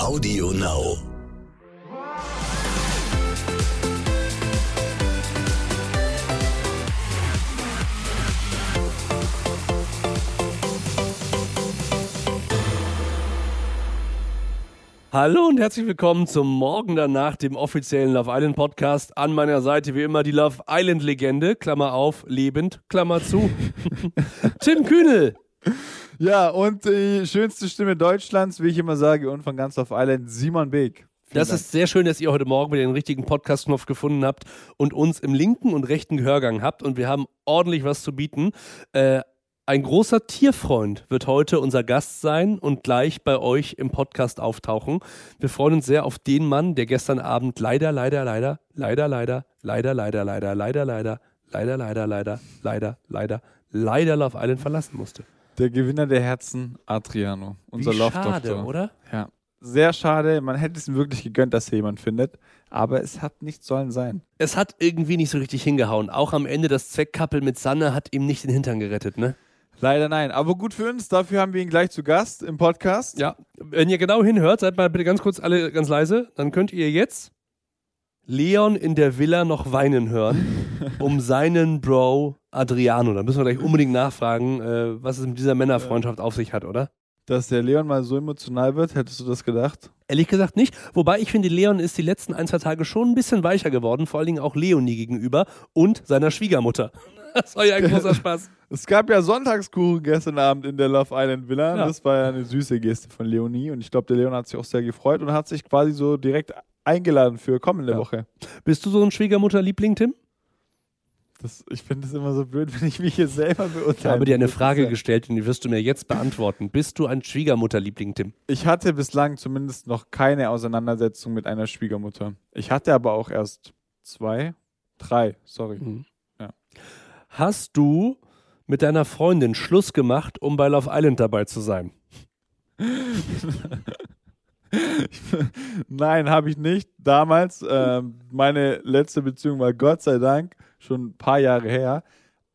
Audio Now. Hallo und herzlich willkommen zum Morgen danach, dem offiziellen Love Island Podcast. An meiner Seite wie immer die Love Island Legende, Klammer auf, lebend, Klammer zu. Tim Kühnel. Ja, und die schönste Stimme Deutschlands, wie ich immer sage, und von ganz Love Island, Simon Beek. Vielen Das Dank. ist sehr schön, dass ihr heute Morgen wieder den richtigen Podcast-Knopf gefunden habt und uns im linken und rechten Gehörgang habt. Und wir haben ordentlich was zu bieten. Äh, ein großer Tierfreund wird heute unser Gast sein und gleich bei euch im Podcast auftauchen. Wir freuen uns sehr auf den Mann, der gestern Abend leider, leider, leider, leider, leider, leider, leider, leider, leider, leider, leider, leider, leider, leider, leider, leider Love Island verlassen musste. Der Gewinner der Herzen, Adriano, unser Wie Love schade, oder? Ja. Sehr schade. Man hätte es ihm wirklich gegönnt, dass hier jemand findet. Aber es hat nicht sollen sein. Es hat irgendwie nicht so richtig hingehauen. Auch am Ende das Zweckkappel mit Sanne hat ihm nicht den Hintern gerettet, ne? Leider nein. Aber gut für uns. Dafür haben wir ihn gleich zu Gast im Podcast. Ja, wenn ihr genau hinhört, seid mal bitte ganz kurz alle ganz leise, dann könnt ihr jetzt Leon in der Villa noch weinen hören, um seinen Bro Adriano. Da müssen wir gleich unbedingt nachfragen, äh, was es mit dieser Männerfreundschaft auf sich hat, oder? Dass der Leon mal so emotional wird, hättest du das gedacht? Ehrlich gesagt nicht. Wobei ich finde, Leon ist die letzten ein, zwei Tage schon ein bisschen weicher geworden, vor allen Dingen auch Leonie gegenüber und seiner Schwiegermutter. Das war ja ein großer Spaß. Es gab ja Sonntagskuchen gestern Abend in der Love Island Villa. Ja. Das war ja eine süße Geste von Leonie. Und ich glaube, der Leon hat sich auch sehr gefreut und hat sich quasi so direkt eingeladen für kommende Ja. Woche. Bist du so ein Schwiegermutter-Liebling, Tim? Das, ich finde es immer so blöd, wenn ich mich hier selber beurteile. Ich habe dir eine Frage gestellt und die wirst du mir jetzt beantworten. Bist du ein Schwiegermutter-Liebling, Tim? Ich hatte bislang zumindest noch keine Auseinandersetzung mit einer Schwiegermutter. Ich hatte aber auch erst zwei, drei, sorry. Mhm. Ja. Hast du mit deiner Freundin Schluss gemacht, um bei Love Island dabei zu sein? Nein, habe ich nicht. Damals, ähm, meine letzte Beziehung war Gott sei Dank schon ein paar Jahre her.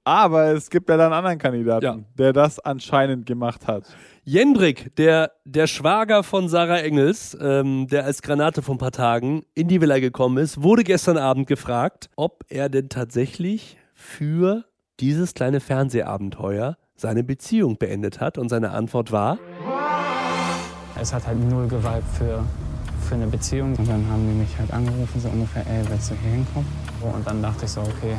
Aber es gibt ja dann einen anderen Kandidaten, Ja. der das anscheinend gemacht hat. Jendrik, der, der Schwager von Sarah Engels, ähm, der als Granate vor ein paar Tagen in die Villa gekommen ist, wurde gestern Abend gefragt, ob er denn tatsächlich für dieses kleine Fernsehabenteuer seine Beziehung beendet hat. Und seine Antwort war, Es hat halt null Gewalt für, für eine Beziehung. Und dann haben die mich halt angerufen, so ungefähr, ey, willst du hier hinkommen? Und dann dachte ich so, okay,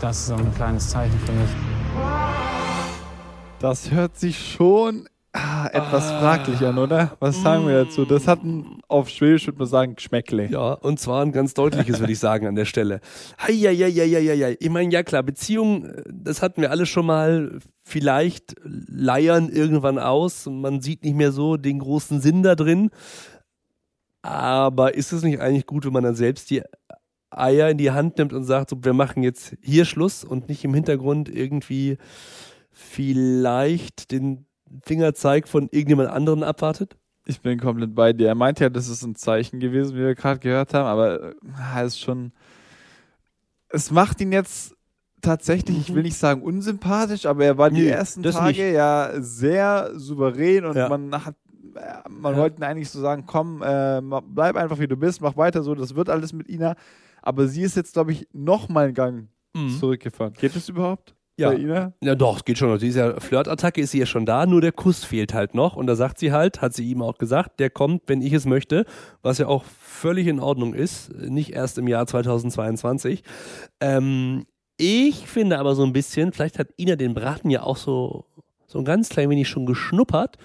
das ist so ein kleines Zeichen für mich. Das hört sich schon ah, etwas fraglich an, oder? Was sagen wir dazu? Das hat ein, auf Schwedisch würde man sagen, Geschmäckle. Ja, und zwar ein ganz deutliches, würde ich sagen, an der Stelle. Heieieiei. Ich meine, ja klar, Beziehung, äh, das hatten wir alle schon mal. Vielleicht leiern irgendwann aus man sieht nicht mehr so den großen Sinn da drin. Aber ist es nicht eigentlich gut, wenn man dann selbst die Eier in die Hand nimmt und sagt, so, wir machen jetzt hier Schluss und nicht im Hintergrund irgendwie vielleicht den Fingerzeig von irgendjemand anderen abwartet? Ich bin komplett bei dir. Er meinte ja, das ist ein Zeichen gewesen, wie wir gerade gehört haben, aber äh, ist schon. Es macht ihn jetzt tatsächlich, ich will nicht sagen unsympathisch, aber er war die ersten Tage nicht. ja sehr souverän und Ja. man hat. äh, Man Ja. wollte eigentlich so sagen, komm, äh, bleib einfach wie du bist, mach weiter so, das wird alles mit Ina. Aber sie ist jetzt, glaube ich, noch mal einen Gang zurückgefahren. Geht das überhaupt? Ja. Ja, doch, es geht schon. Diese Flirtattacke ist sie ja schon da, nur der Kuss fehlt halt noch. Und da sagt sie halt, hat sie ihm auch gesagt, der kommt, wenn ich es möchte, was ja auch völlig in Ordnung ist, nicht erst im Jahr 2022. Ähm, ich finde aber so ein bisschen, vielleicht hat Ina den Braten ja auch so, so ein ganz klein wenig schon geschnuppert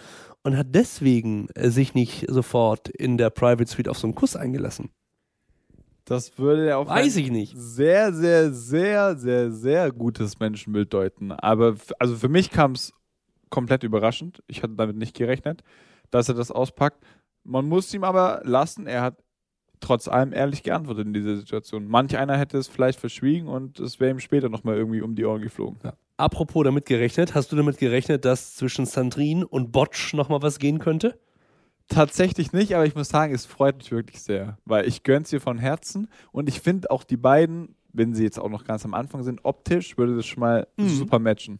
und hat deswegen äh, sich nicht sofort in der Private Suite auf so einen Kuss eingelassen. Das würde ja auf Weiß ein ich nicht. sehr, sehr, sehr, sehr, sehr gutes Menschenbild deuten. Aber also für mich kam es komplett überraschend. Ich hatte damit nicht gerechnet, dass er das auspackt. Man muss ihm aber lassen, er hat trotz allem ehrlich geantwortet in dieser Situation. Manch einer hätte es vielleicht verschwiegen und es wäre ihm später nochmal irgendwie um die Ohren geflogen. Apropos damit gerechnet, hast du damit gerechnet, dass zwischen Sandrine und Botsch nochmal was gehen könnte? Tatsächlich nicht, aber ich muss sagen, es freut mich wirklich sehr, weil ich gönn's ihr von Herzen und ich finde auch die beiden, wenn sie jetzt auch noch ganz am Anfang sind, optisch würde das schon mal Mhm. super matchen.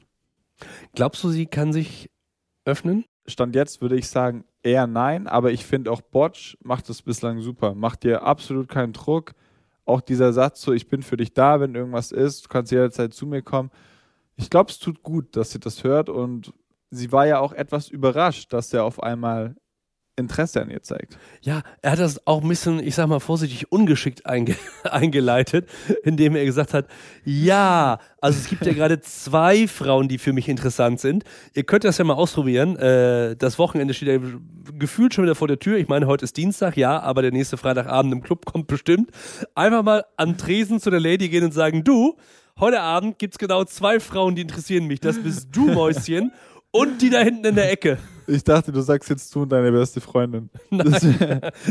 Glaubst du, sie kann sich öffnen? Stand jetzt würde ich sagen eher nein, aber ich finde auch Botch macht das bislang super. Macht dir absolut keinen Druck. Auch dieser Satz so, ich bin für dich da, wenn irgendwas ist, du kannst jederzeit zu mir kommen. Ich glaube, es tut gut, dass sie das hört und sie war ja auch etwas überrascht, dass er auf einmal Interesse an ihr zeigt. Ja, er hat das auch ein bisschen, ich sag mal vorsichtig, ungeschickt einge eingeleitet, indem er gesagt hat, ja, also es gibt ja gerade zwei Frauen, die für mich interessant sind. Ihr könnt das ja mal ausprobieren. Äh, das Wochenende steht ja gefühlt schon wieder vor der Tür. Ich meine, heute ist Dienstag, ja, aber der nächste Freitagabend im Club kommt bestimmt. Einfach mal an Tresen zu der Lady gehen und sagen, du, heute Abend gibt es genau zwei Frauen, die interessieren mich. Das bist du, Mäuschen, und die da hinten in der Ecke. Ich dachte, du sagst jetzt du und deine beste Freundin. Nein,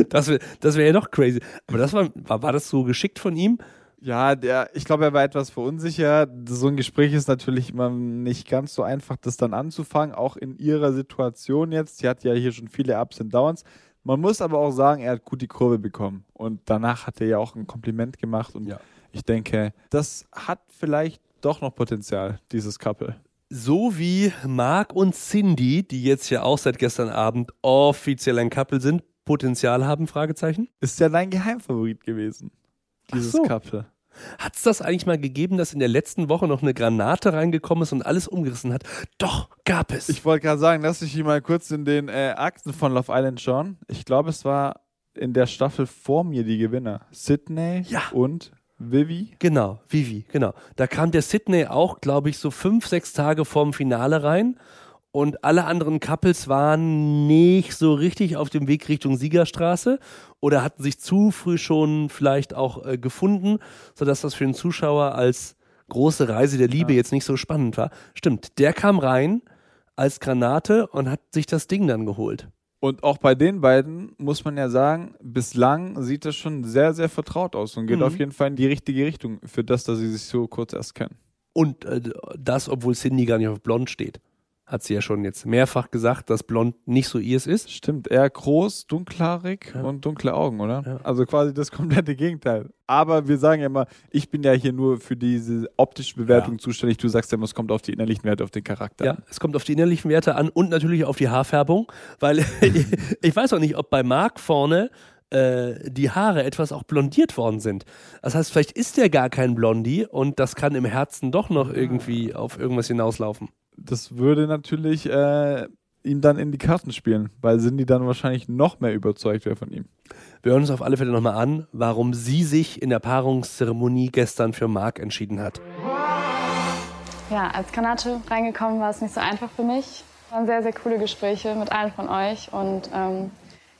das wäre das wär ja noch crazy. Aber das war, war, war das so geschickt von ihm? Ja, der, ich glaube, er war etwas verunsichert. So ein Gespräch ist natürlich immer nicht ganz so einfach, das dann anzufangen, auch in ihrer Situation jetzt. Sie hat ja hier schon viele Ups und Downs. Man muss aber auch sagen, er hat gut die Kurve bekommen. Und danach hat er ja auch ein Kompliment gemacht. Und Ja. ich denke, das hat vielleicht doch noch Potenzial, dieses Couple. So wie Mark und Cindy, die jetzt ja auch seit gestern Abend offiziell ein Couple sind, Potenzial haben? Fragezeichen. Ist ja dein Geheimfavorit gewesen, dieses so. Couple. Hat es das eigentlich mal gegeben, dass in der letzten Woche noch eine Granate reingekommen ist und alles umgerissen hat? Doch, gab es. Ich wollte gerade sagen, lass mich hier mal kurz in den äh, Akten von Love Island schauen. Ich glaube, es war in der Staffel vor mir die Gewinner. Sydney Ja. und Vivi. Genau, Vivi, genau. Da kam der Sydney auch, glaube ich, so fünf, sechs Tage vorm Finale rein. Und alle anderen Couples waren nicht so richtig auf dem Weg Richtung Siegerstraße oder hatten sich zu früh schon vielleicht auch äh, gefunden, sodass das für den Zuschauer als große Reise der Liebe jetzt nicht so spannend war. Stimmt, der kam rein als Granate und hat sich das Ding dann geholt. Und auch bei den beiden muss man ja sagen, bislang sieht das schon sehr, sehr vertraut aus und geht Mhm. auf jeden Fall in die richtige Richtung für das, dass sie sich so kurz erst kennen. Und äh, das, obwohl Cindy gar nicht auf Blond steht. Hat sie ja schon jetzt mehrfach gesagt, dass Blond nicht so ihrs ist. Stimmt, eher groß, dunklhaarig Ja. und dunkle Augen, oder? Ja. Also quasi das komplette Gegenteil. Aber wir sagen ja immer, ich bin ja hier nur für diese optische Bewertung Ja. zuständig. Du sagst ja immer, es kommt auf die innerlichen Werte, auf den Charakter. Ja, es kommt auf die innerlichen Werte an und natürlich auf die Haarfärbung, weil ich weiß auch nicht, ob bei Marc vorne äh, die Haare etwas auch blondiert worden sind. Das heißt, vielleicht ist der gar kein Blondie und das kann im Herzen doch noch irgendwie auf irgendwas hinauslaufen. Das würde natürlich äh, ihm dann in die Karten spielen, weil Cindy dann wahrscheinlich noch mehr überzeugt wäre von ihm. Wir hören uns auf alle Fälle nochmal an, warum sie sich in der Paarungszeremonie gestern für Marc entschieden hat. Ja, als Granate reingekommen war es nicht so einfach für mich. Es waren sehr, sehr coole Gespräche mit allen von euch und ähm,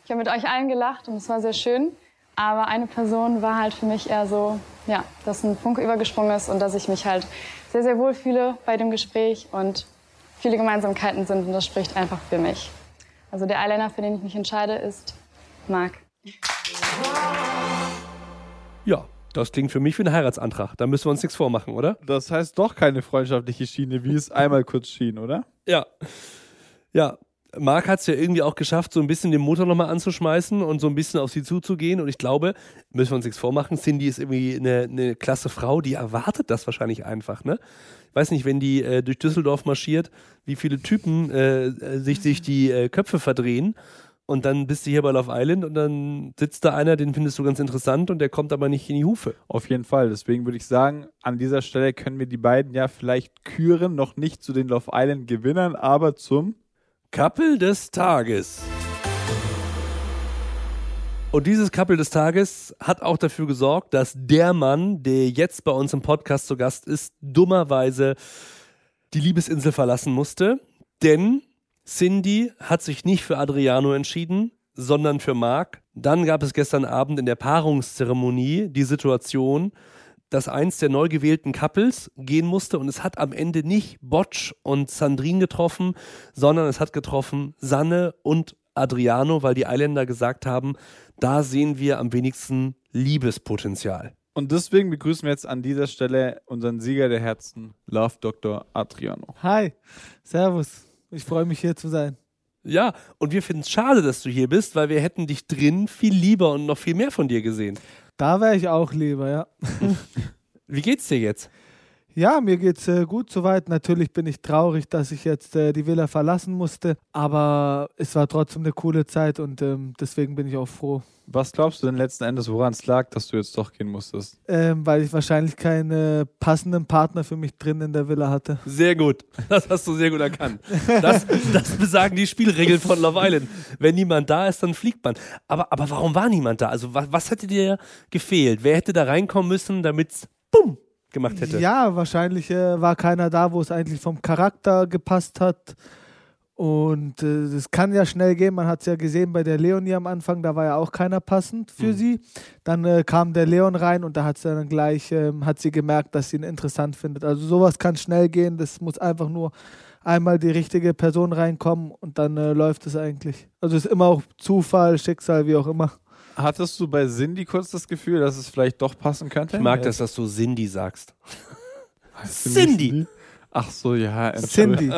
ich habe mit euch allen gelacht und es war sehr schön. Aber eine Person war halt für mich eher so, ja, dass ein Funke übergesprungen ist und dass ich mich halt sehr, sehr wohl fühle bei dem Gespräch und viele Gemeinsamkeiten sind und das spricht einfach für mich. Also der Eyeliner, für den ich mich entscheide, ist Marc. Ja, das klingt für mich wie ein Heiratsantrag. Da müssen wir uns nichts vormachen, oder? Das heißt doch keine freundschaftliche Schiene, wie es einmal kurz schien, oder? Ja. Ja. Marc hat es ja irgendwie auch geschafft, so ein bisschen den Motor nochmal anzuschmeißen und so ein bisschen auf sie zuzugehen. Und ich glaube, müssen wir uns nichts vormachen, Cindy ist irgendwie eine, eine klasse Frau, die erwartet das wahrscheinlich einfach, ne? Ich weiß nicht, wenn die äh, durch Düsseldorf marschiert, wie viele Typen äh, äh, sich, sich die äh, Köpfe verdrehen. Und dann bist du hier bei Love Island und dann sitzt da einer, den findest du ganz interessant und der kommt aber nicht in die Hufe. Auf jeden Fall. Deswegen würde ich sagen, an dieser Stelle können wir die beiden ja vielleicht küren, noch nicht zu den Love Island Gewinnern, aber zum Couple des Tages. Und dieses Couple des Tages hat auch dafür gesorgt, dass der Mann, der jetzt bei uns im Podcast zu Gast ist, dummerweise die Liebesinsel verlassen musste. Denn Cindy hat sich nicht für Adriano entschieden, sondern für Marc. Dann gab es gestern Abend in der Paarungszeremonie die Situation, dass eins der neu gewählten Couples gehen musste und es hat am Ende nicht Botsch und Sandrine getroffen, sondern es hat getroffen Sanne und Adriano, weil die Eiländer gesagt haben, da sehen wir am wenigsten Liebespotenzial. Und deswegen begrüßen wir jetzt an dieser Stelle unseren Sieger der Herzen, Love Dr. Adriano. Hi, Servus. Ich freue mich hier zu sein. Ja, und wir finden es schade, dass du hier bist, weil wir hätten dich drin viel lieber und noch viel mehr von dir gesehen. Da wäre ich auch lieber, ja. Wie geht's dir jetzt? Ja, mir geht's äh, gut soweit. Natürlich bin ich traurig, dass ich jetzt äh, die Villa verlassen musste, aber es war trotzdem eine coole Zeit und ähm, deswegen bin ich auch froh. Was glaubst du denn letzten Endes, woran es lag, dass du jetzt doch gehen musstest? Ähm, weil ich wahrscheinlich keinen äh, passenden Partner für mich drin in der Villa hatte. Sehr gut. Das hast du sehr gut erkannt. Das, das besagen die Spielregeln von Love Island. Wenn niemand da ist, dann fliegt man. Aber, aber warum war niemand da? Also was, was hätte dir gefehlt? Wer hätte da reinkommen müssen, damit bumm gemacht hätte? Ja, wahrscheinlich äh, war keiner da, wo es eigentlich vom Charakter gepasst hat. Und es äh, kann ja schnell gehen. Man hat es ja gesehen bei der Leonie am Anfang, da war ja auch keiner passend für Mhm. sie. Dann äh, kam der Leon rein und da hat sie dann gleich, ähm, hat sie gemerkt, dass sie ihn interessant findet. Also sowas kann schnell gehen. Das muss einfach nur einmal die richtige Person reinkommen und dann äh, läuft es eigentlich. Also es ist immer auch Zufall, Schicksal, wie auch immer. Hattest du bei Cindy kurz das Gefühl, dass es vielleicht doch passen könnte? Ich mag das, dass du Cindy sagst. Cindy. Ach so, ja. Cindy.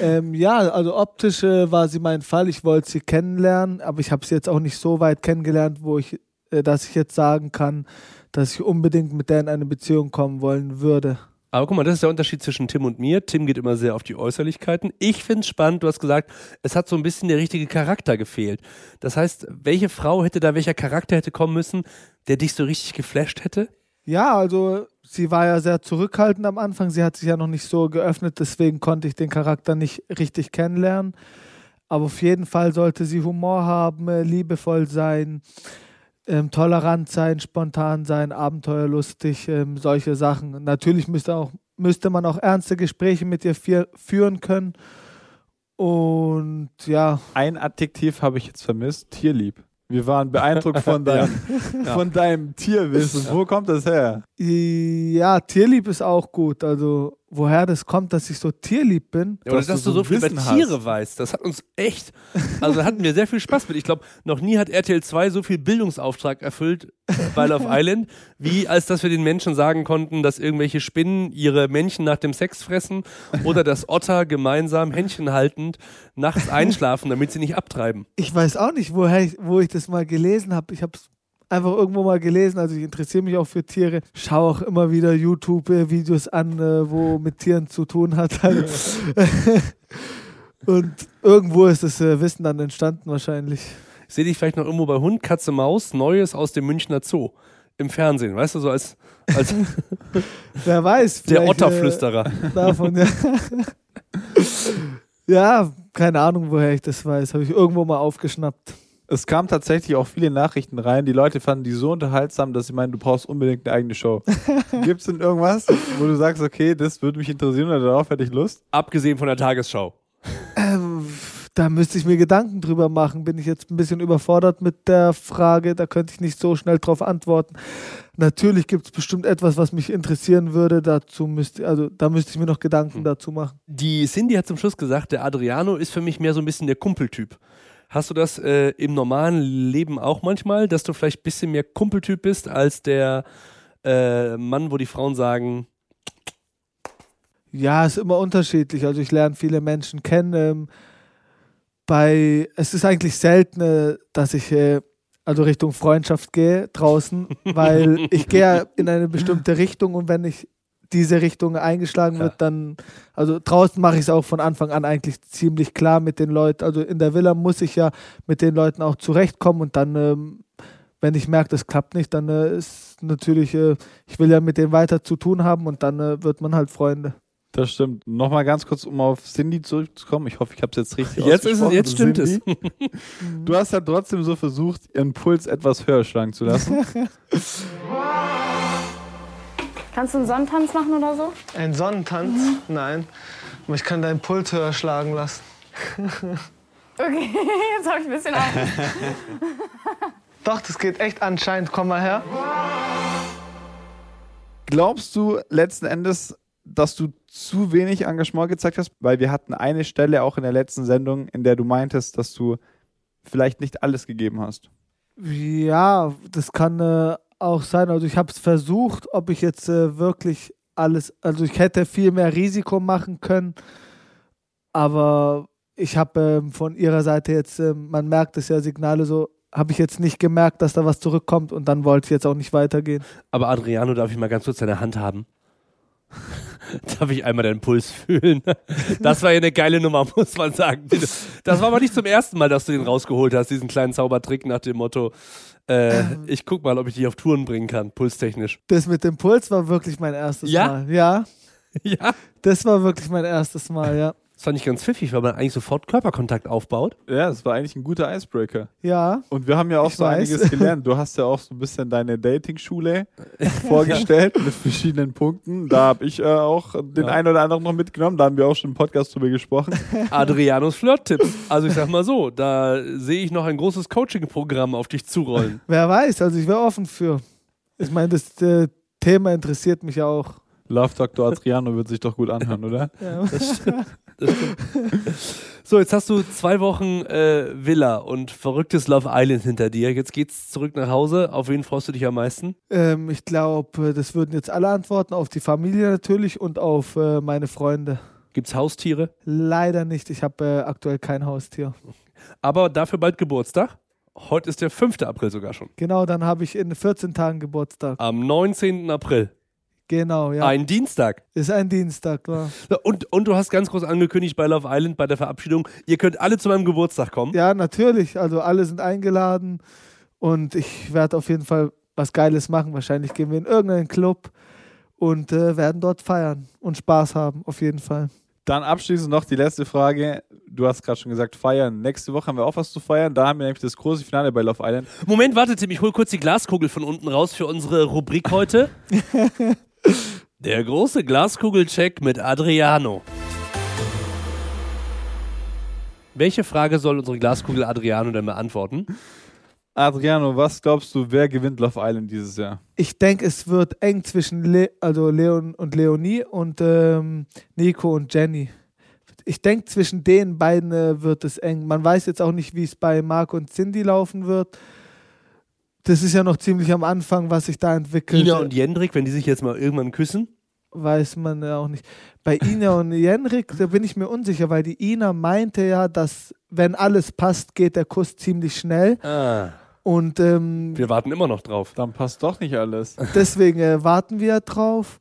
ähm, ja, also optisch äh, war sie mein Fall. Ich wollte sie kennenlernen, aber ich habe sie jetzt auch nicht so weit kennengelernt, wo ich, äh, dass ich jetzt sagen kann, dass ich unbedingt mit der in eine Beziehung kommen wollen würde. Aber guck mal, das ist der Unterschied zwischen Tim und mir. Tim geht immer sehr auf die Äußerlichkeiten. Ich finde es spannend, du hast gesagt, es hat so ein bisschen der richtige Charakter gefehlt. Das heißt, welche Frau hätte da, welcher Charakter hätte kommen müssen, der dich so richtig geflasht hätte? Ja, also sie war ja sehr zurückhaltend am Anfang. Sie hat sich ja noch nicht so geöffnet, deswegen konnte ich den Charakter nicht richtig kennenlernen. Aber auf jeden Fall sollte sie Humor haben, äh, liebevoll sein, ähm, tolerant sein, spontan sein, abenteuerlustig, ähm, solche Sachen. Natürlich müsste, auch, müsste man auch ernste Gespräche mit ihr führen können. Und ja, Ein Adjektiv habe ich jetzt vermisst: Tierlieb. Wir waren beeindruckt von deinem, von deinem Tierwissen. Wo kommt das her? Ja, tierlieb ist auch gut. Also woher das kommt, dass ich so tierlieb bin. Ja, oder Dass dass, du so so viel über Wissen hast. Tiere weißt. Das hat uns echt, also da hatten wir sehr viel Spaß mit. Ich glaube, noch nie hat RTL 2 so viel Bildungsauftrag erfüllt bei Love Island, wie als dass wir den Menschen sagen konnten, dass irgendwelche Spinnen ihre Männchen nach dem Sex fressen oder dass Otter gemeinsam Händchen haltend nachts einschlafen, damit sie nicht abtreiben. Ich weiß auch nicht, woher ich, wo ich das mal gelesen habe. Ich habe es einfach irgendwo mal gelesen. Also ich interessiere mich auch für Tiere. Schaue auch immer wieder YouTube-Videos an, äh, wo mit Tieren zu tun hat. Halt. Und irgendwo ist das äh, Wissen dann entstanden wahrscheinlich. Ich sehe dich vielleicht noch irgendwo bei Hund, Katze, Maus, Neues aus dem Münchner Zoo. Im Fernsehen, weißt du, so als, als Wer weiß. der vielleicht, Otterflüsterer. Äh, davon, ja. ja, keine Ahnung, woher ich das weiß. Habe ich irgendwo mal aufgeschnappt. Es kamen tatsächlich auch viele Nachrichten rein. Die Leute fanden die so unterhaltsam, dass sie meinen, du brauchst unbedingt eine eigene Show. Gibt es denn irgendwas, wo du sagst, okay, das würde mich interessieren oder darauf hätte ich Lust? Abgesehen von der Tagesschau. Ähm, da müsste ich mir Gedanken drüber machen. Bin ich jetzt ein bisschen überfordert mit der Frage. Da könnte ich nicht so schnell drauf antworten. Natürlich gibt es bestimmt etwas, was mich interessieren würde. Dazu müsste, also da müsste ich mir noch Gedanken Hm. dazu machen. Die Cindy hat zum Schluss gesagt, der Adriano ist für mich mehr so ein bisschen der Kumpeltyp. Hast du das äh, im normalen Leben auch manchmal, dass du vielleicht ein bisschen mehr Kumpeltyp bist als der äh, Mann, wo die Frauen sagen, Ja, ist immer unterschiedlich. Also ich lerne viele Menschen kennen. Ähm, bei, es ist eigentlich selten, äh, dass ich äh, also Richtung Freundschaft gehe draußen, weil ich gehe ja in eine bestimmte Richtung und wenn ich diese Richtung eingeschlagen wird, dann, also draußen mache ich es auch von Anfang an eigentlich ziemlich klar mit den Leuten. Also in der Villa muss ich ja mit den Leuten auch zurechtkommen und dann, ähm, wenn ich merke, das klappt nicht, dann äh, ist natürlich, äh, ich will ja mit denen weiter zu tun haben und dann äh, wird man halt Freunde. Das stimmt. Nochmal ganz kurz, um auf Cindy zurückzukommen. Ich hoffe, ich habe es jetzt richtig jetzt, ist es, jetzt stimmt es. Cindy, Du hast ja trotzdem so versucht, ihren Puls etwas höher schlagen zu lassen. Kannst du einen Sonnentanz machen oder so? Ein Sonnentanz? Nein. Aber ich kann deinen Puls höher schlagen lassen. Okay, jetzt habe ich ein bisschen Angst. Doch, das geht echt anscheinend. Komm mal her. Glaubst du letzten Endes, dass du zu wenig Engagement gezeigt hast? Weil wir hatten eine Stelle auch in der letzten Sendung, in der du meintest, dass du vielleicht nicht alles gegeben hast. Ja, das kann äh, auch sein. Also ich habe es versucht, ob ich jetzt äh, wirklich alles, also ich hätte viel mehr Risiko machen können, aber ich habe ähm, von ihrer Seite jetzt, ähm, man merkt es ja, Signale so, habe ich jetzt nicht gemerkt, dass da was zurückkommt und dann wollte ich jetzt auch nicht weitergehen. Aber Adriano, darf ich mal ganz kurz deine Hand haben? Darf ich einmal deinen Puls fühlen? Das war ja eine geile Nummer, muss man sagen. Das war aber nicht zum ersten Mal, dass du den rausgeholt hast, diesen kleinen Zaubertrick nach dem Motto, äh, ich guck mal, ob ich dich auf Touren bringen kann, pulstechnisch. Das mit dem Puls war wirklich mein erstes Ja? Mal. Ja, Ja. das war wirklich mein erstes Mal, ja. Das fand ich ganz pfiffig, weil man eigentlich sofort Körperkontakt aufbaut. Ja, das war eigentlich ein guter Icebreaker. Ja, Und wir haben ja auch so weiß. einiges gelernt. Du hast ja auch so ein bisschen deine Dating-Schule vorgestellt mit verschiedenen Punkten. Da habe ich äh, auch den Ja. einen oder anderen noch mitgenommen. Da haben wir auch schon im Podcast drüber gesprochen. Adrianos Flirt-Tipps. Also ich sag mal so, da sehe ich noch ein großes Coaching-Programm auf dich zurollen. wer weiß, also ich wäre offen für. Ich meine, das äh, Thema interessiert mich auch. Love Dr. Adriano wird sich doch gut anhören, oder? Ja. Das stimmt. So, jetzt hast du zwei Wochen äh, Villa und verrücktes Love Island hinter dir. Jetzt geht's zurück nach Hause. Auf wen freust du dich am meisten? Ähm, ich glaube, das würden jetzt alle antworten, auf die Familie natürlich und auf äh, meine Freunde. Gibt's Haustiere? Leider nicht, ich habe äh, aktuell kein Haustier. Aber dafür bald Geburtstag. Heute ist der 5. April sogar schon. Genau, dann habe ich in 14 Tagen Geburtstag. Am 19. April. Genau, ja. Ein Dienstag. Ist ein Dienstag, ja. So, Und, und du hast ganz groß angekündigt bei Love Island bei der Verabschiedung, ihr könnt alle zu meinem Geburtstag kommen. Ja, natürlich. Also alle sind eingeladen und ich werde auf jeden Fall was Geiles machen. Wahrscheinlich gehen wir in irgendeinen Club und äh, werden dort feiern und Spaß haben, auf jeden Fall. Dann abschließend noch die letzte Frage. Du hast gerade schon gesagt, feiern. Nächste Woche haben wir auch was zu feiern. Da haben wir nämlich das große Finale bei Love Island. Moment, warte, Tim, ich hol kurz die Glaskugel von unten raus für unsere Rubrik heute. Der große Glaskugelcheck mit Adriano. Welche Frage soll unsere Glaskugel Adriano denn beantworten? Adriano, was glaubst du, wer gewinnt Love Island dieses Jahr? Ich denke, es wird eng zwischen Le also Leon und Leonie und ähm, Nico und Jenny. Ich denke, zwischen den beiden äh, wird es eng. Man weiß jetzt auch nicht, wie es bei Marc und Cindy laufen wird. Das ist ja noch ziemlich am Anfang, was sich da entwickelt. Ina und Jendrik, wenn die sich jetzt mal irgendwann küssen? weiß man ja auch nicht. Bei Ina und Jenrik, da bin ich mir unsicher, weil die Ina meinte ja, dass wenn alles passt, geht der Kuss ziemlich schnell. Ah, Und ähm, wir warten immer noch drauf. Dann passt doch nicht alles. deswegen äh, warten wir drauf.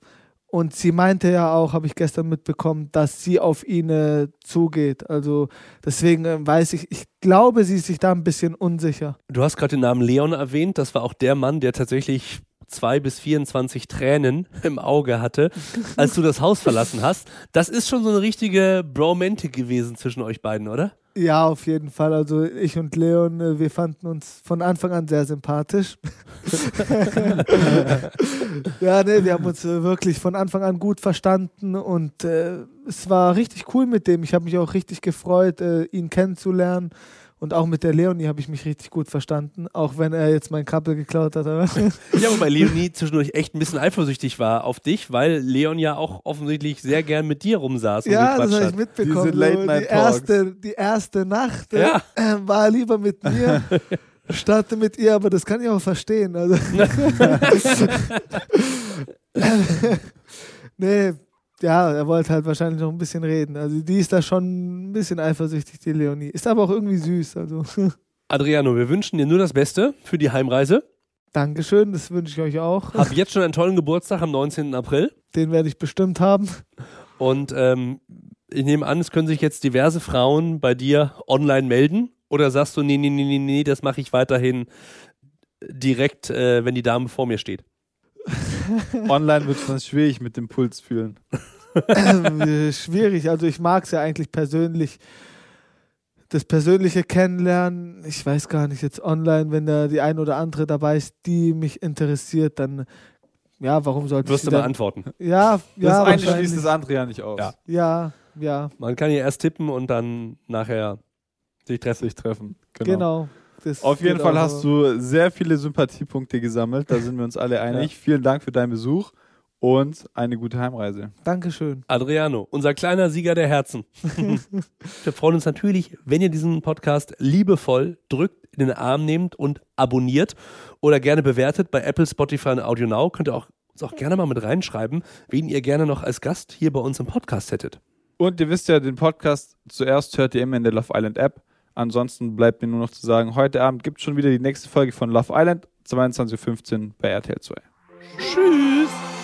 Und sie meinte ja auch, habe ich gestern mitbekommen, dass sie auf ihn äh, zugeht. Also deswegen äh, weiß ich, ich glaube, sie ist sich da ein bisschen unsicher. Du hast gerade den Namen Leon erwähnt. Das war auch der Mann, der tatsächlich zwei bis 24 Tränen im Auge hatte, als du das Haus verlassen hast. Das ist schon so eine richtige Bromantic gewesen zwischen euch beiden, oder? Ja, auf jeden Fall. Also ich und Leon, äh, wir fanden uns von Anfang an sehr sympathisch. ja, nee, wir haben uns äh, wirklich von Anfang an gut verstanden und äh, es war richtig cool mit dem. Ich habe mich auch richtig gefreut, äh, ihn kennenzulernen. Und auch mit der Leonie habe ich mich richtig gut verstanden, auch wenn er jetzt mein Kappel geklaut hat. Ja, wobei Leonie zwischendurch echt ein bisschen eifersüchtig war auf dich, weil Leon ja auch offensichtlich sehr gern mit dir rumsaß und ja, das gequatscht habe ich mitbekommen. Diese Late So, Night die, erste, die erste Nacht äh, Ja. war er lieber mit mir, statt mit ihr, aber das kann ich auch verstehen. Also. nee, ja, er wollte halt wahrscheinlich noch ein bisschen reden. Also die ist da schon ein bisschen eifersüchtig, die Leonie. Ist aber auch irgendwie süß. Also Adriano, wir wünschen dir nur das Beste für die Heimreise. Dankeschön, das wünsche ich euch auch. Hab jetzt schon einen tollen Geburtstag am 19. April. Den werde ich bestimmt haben. Und ähm, ich nehme an, es können sich jetzt diverse Frauen bei dir online melden. Oder sagst du, nee, nee, nee, nee, nee, das mache ich weiterhin direkt, äh, wenn die Dame vor mir steht? Online wird es dann schwierig mit dem Puls fühlen. Ähm, schwierig. Also ich mag es ja eigentlich persönlich. Das persönliche Kennenlernen, ich weiß gar nicht, jetzt online, wenn da die ein oder andere dabei ist, die mich interessiert, dann ja, warum sollte Wirst ich du sie mal antworten. dann, Ja, Das ja, eine schließt das andere ja nicht aus. Ja. Ja, ja, Man kann ja erst tippen und dann nachher sich treffen. Sich treffen. genau. Das Auf jeden Fall hast so. du sehr viele Sympathiepunkte gesammelt. Da sind wir uns alle einig. Vielen Dank für deinen Besuch und eine gute Heimreise. Dankeschön. Adriano, unser kleiner Sieger der Herzen. Wir freuen uns natürlich, wenn ihr diesen Podcast liebevoll drückt, in den Arm nehmt und abonniert oder gerne bewertet bei Apple, Spotify und Audio Now. Könnt ihr auch, uns auch gerne mal mit reinschreiben, wen ihr gerne noch als Gast hier bei uns im Podcast hättet. Und ihr wisst ja, den Podcast zuerst hört ihr immer in der Love Island App. Ansonsten bleibt mir nur noch zu sagen, heute Abend gibt es schon wieder die nächste Folge von Love Island, 22.15 Uhr bei RTL 2. Tschüss!